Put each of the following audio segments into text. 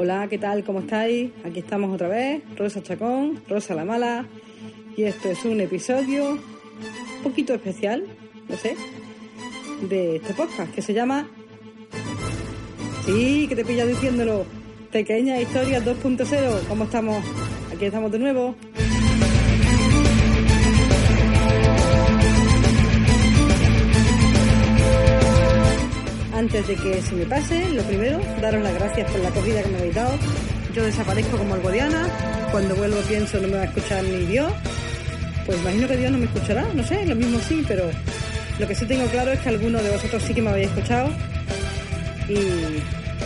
Hola, ¿qué tal? ¿Cómo estáis? Aquí estamos otra vez, Rosa Chacón, Rosa la Mala, y esto es un episodio un poquito especial, no sé, de este podcast que se llama... Sí, que te pillas diciéndolo, Pequeña Historia 2.0, ¿cómo estamos? Aquí estamos de nuevo. Antes de que se me pase, lo primero, daros las gracias por la acogida que me habéis dado. Yo desaparezco como algodiana, cuando vuelvo pienso no me va a escuchar ni Dios. Pues imagino que Dios no me escuchará, no sé, lo mismo sí, pero lo que sí tengo claro es que alguno de vosotros sí que me habéis escuchado y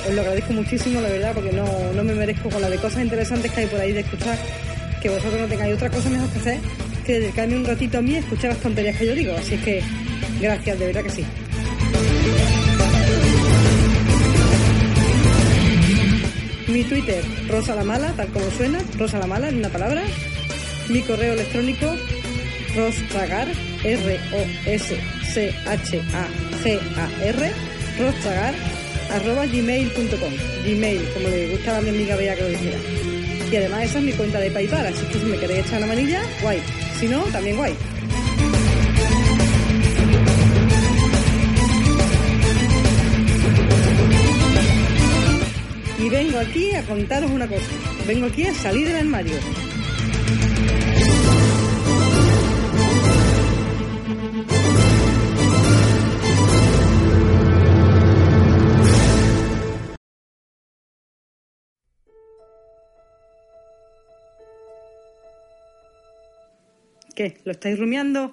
os lo agradezco muchísimo, la verdad, porque no, no me merezco con la de cosas interesantes que hay por ahí de escuchar, que vosotros no tengáis otra cosa mejor que hacer que dedicarme un ratito a mí a escuchar las tonterías que yo digo. Así es que gracias, de verdad que sí. Mi Twitter, Rosa la Mala, tal como suena, Rosa la Mala en una palabra. Mi correo electrónico, rostragar, R-O-S-C-H-A-G-A-R, rostragar, arroba gmail.com. Gmail, como le gustaba a mi amiga Bea que lo dijera. Y además esa es mi cuenta de PayPal, así que si me queréis echar la manilla, guay. Si no, también guay. Aquí a contaros una cosa. Vengo aquí a salir del armario. ¿Qué? ¿Lo estáis rumiando?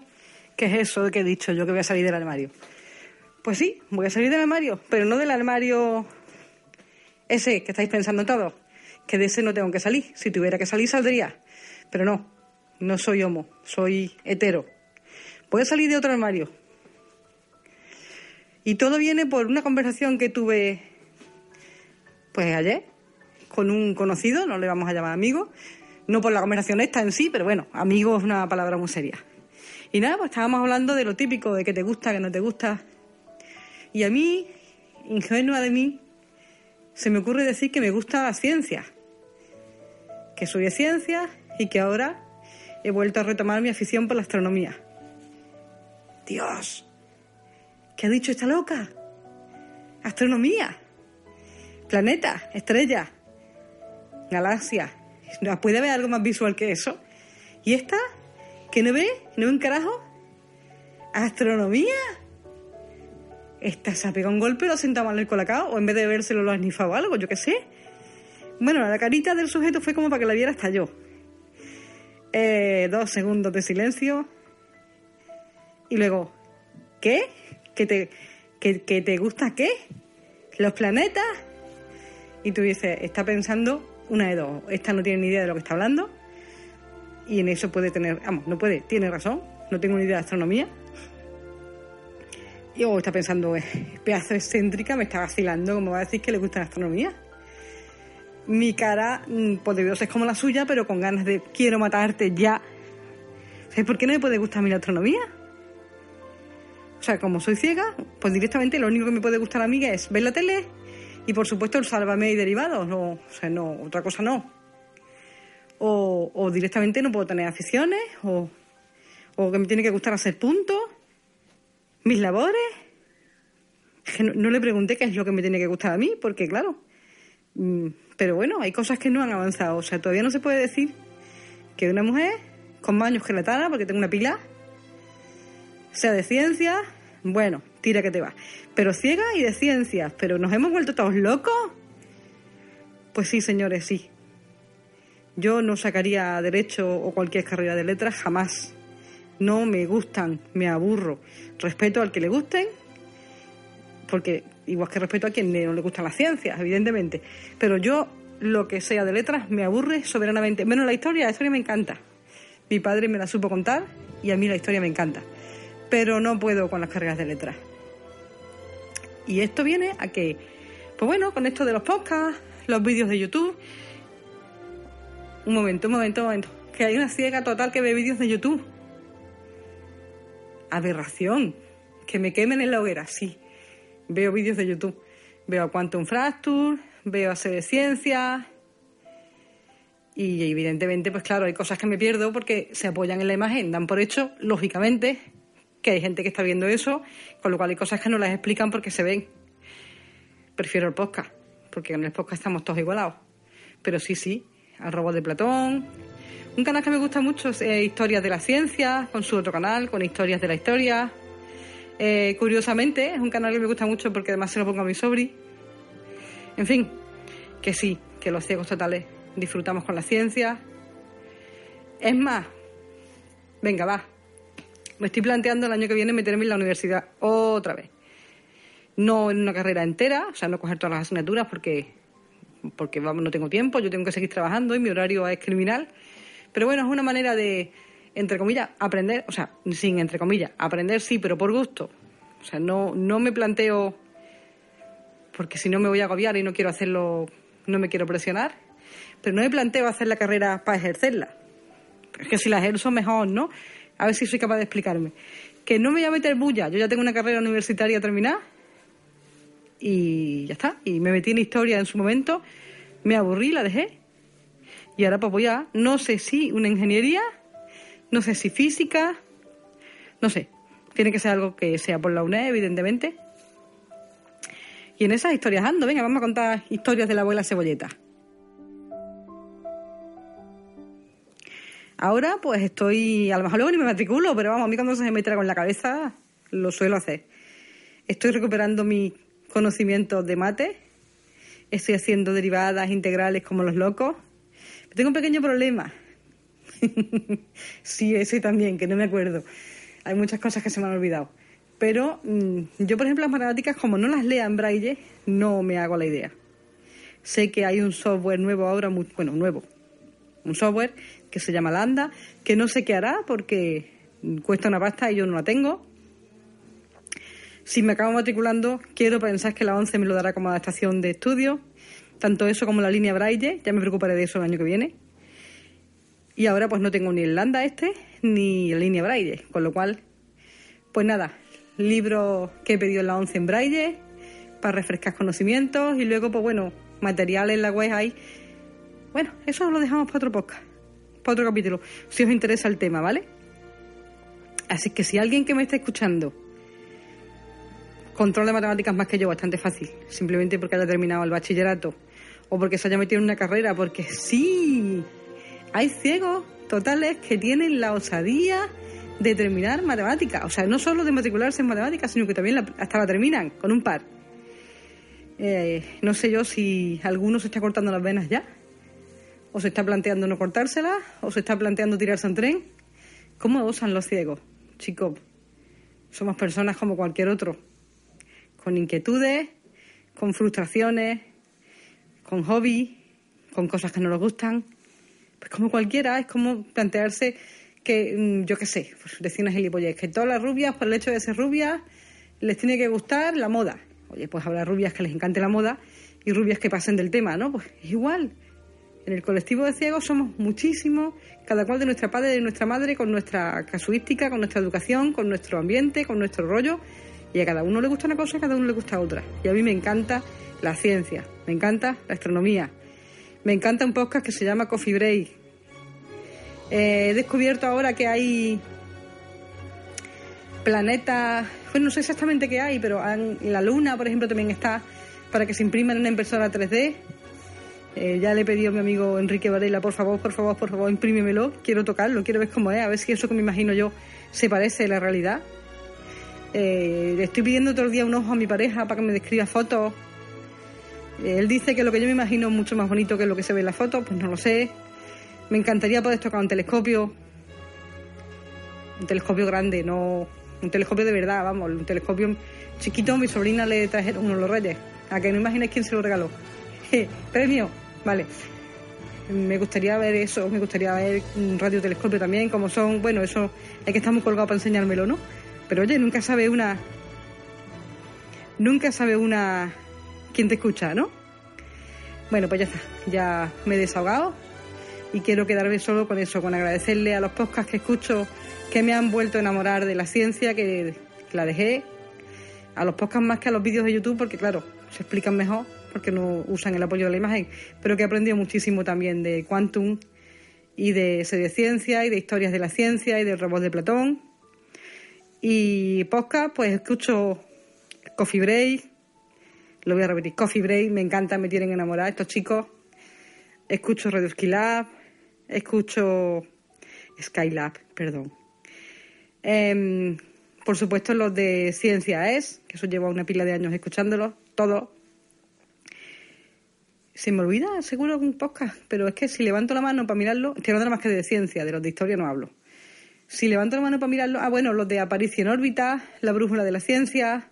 ¿Qué es eso que he dicho yo que voy a salir del armario? Pues sí, voy a salir del armario, pero no del armario ese que estáis pensando todos, que de ese no tengo que salir. Si tuviera que salir, saldría. Pero no, no soy homo, soy hetero. Voy a salir de otro armario. Y todo viene por una conversación que tuve, pues ayer, con un conocido, no le vamos a llamar amigo, no por la conversación esta en sí, pero bueno, amigo es una palabra muy seria. Y nada, pues estábamos hablando de lo típico, de que te gusta, que no te gusta. Y a mí, ingenua de mí, se me ocurre decir que me gusta la ciencia, que soy de ciencia y que ahora he vuelto a retomar mi afición por la astronomía. Dios, ¿qué ha dicho esta loca? Astronomía, planeta, estrella, galaxia. ¿No puede haber algo más visual que eso? ¿Y esta? ¿Que no ve? ¿No ve un carajo? ¿Astronomía? Esta se ha pegado un golpe, lo ha sentado mal el colacao, o en vez de vérselo lo ha esnifado algo, yo qué sé. Bueno, la carita del sujeto fue como para que la viera hasta yo. Eh, dos segundos de silencio. Y luego, ¿qué? ¿Que te, que te gusta qué? ¿Los planetas? Y tú dices, está pensando una de dos. Esta no tiene ni idea de lo que está hablando. Y en eso puede tener, vamos, no puede, tiene razón. No tengo ni idea de astronomía. Y luego está pensando, eh, pedazo excéntrica, me está vacilando, como va a decir que le gusta la astronomía. Mi cara, mm, pues de Dios, es como la suya, pero con ganas de quiero matarte ya. ¿Sabes por qué no me puede gustar a mí la astronomía? O sea, como soy ciega, pues directamente lo único que me puede gustar a mí es ver la tele y por supuesto el sálvame y derivados. No, o sea, no, otra cosa no. O, o directamente no puedo tener aficiones, o, o que me tiene que gustar hacer puntos, mis labores. Es que no, no le pregunté qué es lo que me tiene que gustar a mí, porque claro. mm, Pero bueno, hay cosas que no han avanzado. O sea, todavía no se puede decir que una mujer con más años que la tana, porque tengo una pila, sea de ciencia, Bueno, tira que te va. Pero ciega y de ciencias. ¿Pero nos hemos vuelto todos locos? Pues sí, señores, sí. Yo no sacaría derecho o cualquier carrera de letras jamás. No me gustan, me aburro. Respeto al que le gusten, porque igual que respeto a quien no le gustan las ciencias, evidentemente. Pero yo lo que sea de letras me aburre soberanamente. Menos la historia, la historia me encanta. Mi padre me la supo contar y a mí la historia me encanta. Pero no puedo con las carreras de letras. Y esto viene a que, pues bueno, con esto de los podcasts, los vídeos de YouTube. Un momento, un momento, un momento. Que hay una ciega total que ve vídeos de YouTube. Aberración. Que me quemen en la hoguera, sí. Veo vídeos de YouTube. Veo a Quantum Fracture, veo a de Ciencias. Y evidentemente, pues claro, hay cosas que me pierdo porque se apoyan en la imagen, dan por hecho, lógicamente, que hay gente que está viendo eso, con lo cual hay cosas que no las explican porque se ven. Prefiero el podcast, porque en el podcast estamos todos igualados. Pero sí, sí, al robot de Platón. Un canal que me gusta mucho es eh, Historias de la Ciencia, con su otro canal, con Historias de la Historia. Eh, curiosamente, es un canal que me gusta mucho porque además se lo pongo a mi sobri. En fin, que sí, que los ciegos totales disfrutamos con la ciencia. Es más, venga, va. Me estoy planteando el año que viene meterme en la universidad otra vez. No en una carrera entera, o sea, no coger todas las asignaturas porque, porque vamos, no tengo tiempo, yo tengo que seguir trabajando y mi horario es criminal. Pero bueno, es una manera de, entre comillas, aprender, o sea, sin entre comillas, aprender sí, pero por gusto. O sea, no, no me planteo, porque si no me voy a agobiar y no quiero hacerlo, no me quiero presionar, pero no me planteo hacer la carrera para ejercerla. Es que si la ejerzo mejor, ¿no? A ver si soy capaz de explicarme. Que no me voy a meter bulla. Yo ya tengo una carrera universitaria terminada y ya está. Y me metí en historia en su momento, me aburrí, la dejé. Y ahora pues voy a, no sé si una ingeniería, no sé si física, no sé. Tiene que ser algo que sea por la UNED, evidentemente. Y en esas historias ando, venga, vamos a contar historias de la abuela cebolleta. Ahora pues estoy, a lo mejor luego ni me matriculo, pero vamos, a mí cuando se me mete con la cabeza lo suelo hacer. Estoy recuperando mi conocimiento de mate, estoy haciendo derivadas integrales como los locos. Tengo un pequeño problema. sí, ese también, que no me acuerdo. Hay muchas cosas que se me han olvidado. Pero mm, yo, por ejemplo, las matemáticas, como no las lea en braille, no me hago la idea. Sé que hay un software nuevo ahora, muy, bueno, nuevo, un software que se llama Landa, que no sé qué hará porque cuesta una pasta y yo no la tengo. Si me acabo matriculando, quiero pensar que la 11 me lo dará como adaptación de estudio, tanto eso como la línea Braille, ya me preocuparé de eso el año que viene. Y ahora pues no tengo ni el Landa este, ni la línea Braille, con lo cual, pues nada, libro que he pedido en la 11 en Braille para refrescar conocimientos y luego pues bueno, material en la web hay. Bueno, eso lo dejamos para otro podcast otro capítulo, si os interesa el tema, ¿vale? Así que si alguien que me está escuchando control de matemáticas más que yo, bastante fácil, simplemente porque haya terminado el bachillerato o porque se haya metido en una carrera, porque sí, hay ciegos totales que tienen la osadía de terminar matemáticas, o sea, no solo de matricularse en matemáticas, sino que también hasta la terminan con un par. Eh, no sé yo si alguno se está cortando las venas ya o se está planteando no cortársela, o se está planteando tirarse un tren. ¿Cómo osan los ciegos? Chicos, somos personas como cualquier otro, con inquietudes, con frustraciones, con hobbies, con cosas que no nos gustan. Pues como cualquiera, es como plantearse que, mm, yo qué sé, pues decir una gilipollez, que todas las rubias, por el hecho de ser rubias, les tiene que gustar la moda. Oye, pues habrá rubias que les encante la moda y rubias que pasen del tema, ¿no? Pues igual. En el colectivo de ciegos somos muchísimos, cada cual de nuestra padre de nuestra madre, con nuestra casuística, con nuestra educación, con nuestro ambiente, con nuestro rollo. Y a cada uno le gusta una cosa, a cada uno le gusta otra. Y a mí me encanta la ciencia, me encanta la astronomía, me encanta un podcast que se llama Coffee Break. Eh, he descubierto ahora que hay planetas, bueno, no sé exactamente qué hay, pero la Luna, por ejemplo, también está para que se imprima en una impresora 3D eh, ya le he pedido a mi amigo Enrique Varela, por favor, por favor, por favor, imprímemelo. Quiero tocarlo, quiero ver cómo es, a ver si eso que me imagino yo se parece a la realidad. Eh, le estoy pidiendo todo el día un ojo a mi pareja para que me describa fotos. Eh, él dice que lo que yo me imagino es mucho más bonito que lo que se ve en la foto, pues no lo sé. Me encantaría poder tocar un telescopio. Un telescopio grande, no. Un telescopio de verdad, vamos. Un telescopio chiquito, mi sobrina le trajeron uno de los reyes. A que no imaginéis quién se lo regaló. Premio, vale. Me gustaría ver eso, me gustaría ver un radiotelescopio también, como son, bueno, eso hay que estar muy colgado para enseñármelo, ¿no? Pero oye, nunca sabe una. Nunca sabe una. quién te escucha, ¿no? Bueno, pues ya está. Ya me he desahogado y quiero quedarme solo con eso, con agradecerle a los podcasts que escucho que me han vuelto a enamorar de la ciencia, que, la dejé. A los podcasts más que a los vídeos de YouTube, porque claro, se explican mejor, porque no usan el apoyo de la imagen, pero que he aprendido muchísimo también de Quantum y de ciencia y de historias de la ciencia y del robot de Platón y podcast, pues escucho Coffee Break, lo voy a repetir, Coffee Break, me encanta, me tienen enamorada estos chicos. Escucho Radio Skylab, escucho Skylab, perdón. Em, por supuesto los de Ciencia Es, que eso lleva una pila de años escuchándolos, todos. Se me olvida seguro un podcast, pero es que si levanto la mano para mirarlo, estoy hablando más que de ciencia, de los de historia no hablo. Si levanto la mano para mirarlo, ah, bueno, los de Aparicio en órbita, La brújula de la ciencia,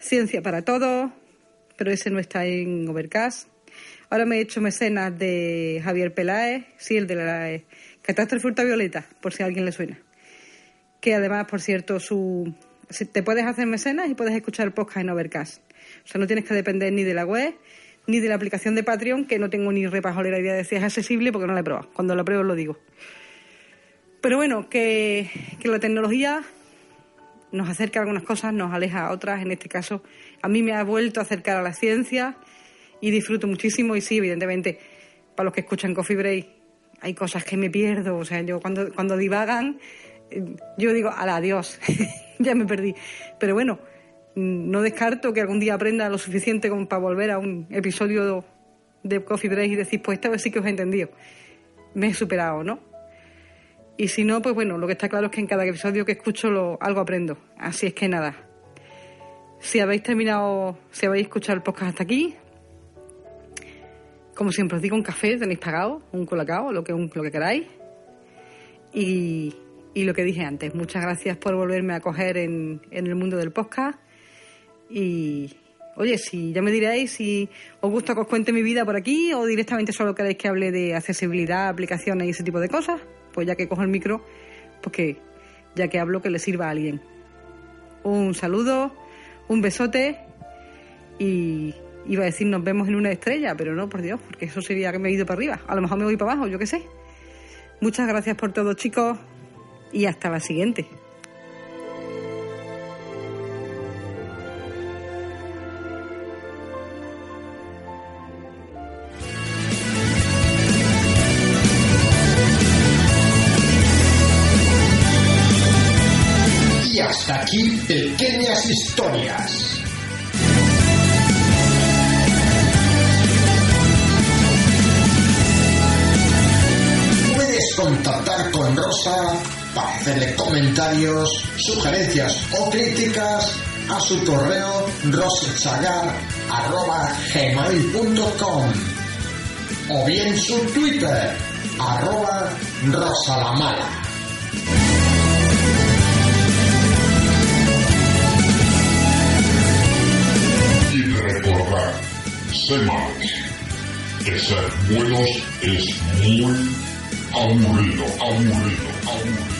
Ciencia para todos, pero ese no está en Overcast. Ahora me he hecho mecenas de Javier Peláez, sí, el de la Catástrofe Ultravioleta, por si a alguien le suena. Que además, por cierto, su te puedes hacer mecenas y puedes escuchar podcast en Overcast. O sea, no tienes que depender ni de la web ni de la aplicación de Patreon, que no tengo ni repajolera idea de si es accesible porque no la he probado. Cuando la pruebo lo digo. Pero bueno, que, la tecnología nos acerca a algunas cosas, nos aleja a otras. En este caso, a mí me ha vuelto a acercar a la ciencia y disfruto muchísimo. Y sí, evidentemente, para los que escuchan Coffee Break, hay cosas que me pierdo. O sea, yo cuando, cuando divagan, eh, yo digo, ala, adiós, ya me perdí. Pero bueno, no descarto que algún día aprenda lo suficiente como para volver a un episodio de Coffee Break y decir, pues esta vez sí que os he entendido. Me he superado, ¿no? Y si no, pues bueno, lo que está claro es que en cada episodio que escucho algo aprendo. Así es que nada. Si habéis terminado, si habéis escuchado el podcast hasta aquí, como siempre os digo, un café tenéis pagado, un colacao, lo que, lo que queráis. Y, y, lo que dije antes, muchas gracias por volverme a coger en, en el mundo del podcast. Y oye, si ya me diréis si os gusta que os cuente mi vida por aquí o directamente solo queréis que hable de accesibilidad, aplicaciones y ese tipo de cosas pues ya que cojo el micro, pues ya que hablo que le sirva a alguien. Un saludo, un besote y iba a decir nos vemos en una estrella, pero no, por Dios, porque eso sería que me he ido para arriba. A lo mejor me voy para abajo, yo qué sé. Muchas gracias por todo, chicos, y hasta la siguiente. Aquí pequeñas historias. Puedes contactar con Rosa para hacerle comentarios, sugerencias o críticas a su correo rosachagar.gmail.com o bien su Twitter arroba rosalamala. Más que ser buenos es muy aburrido, aburrido, aburrido.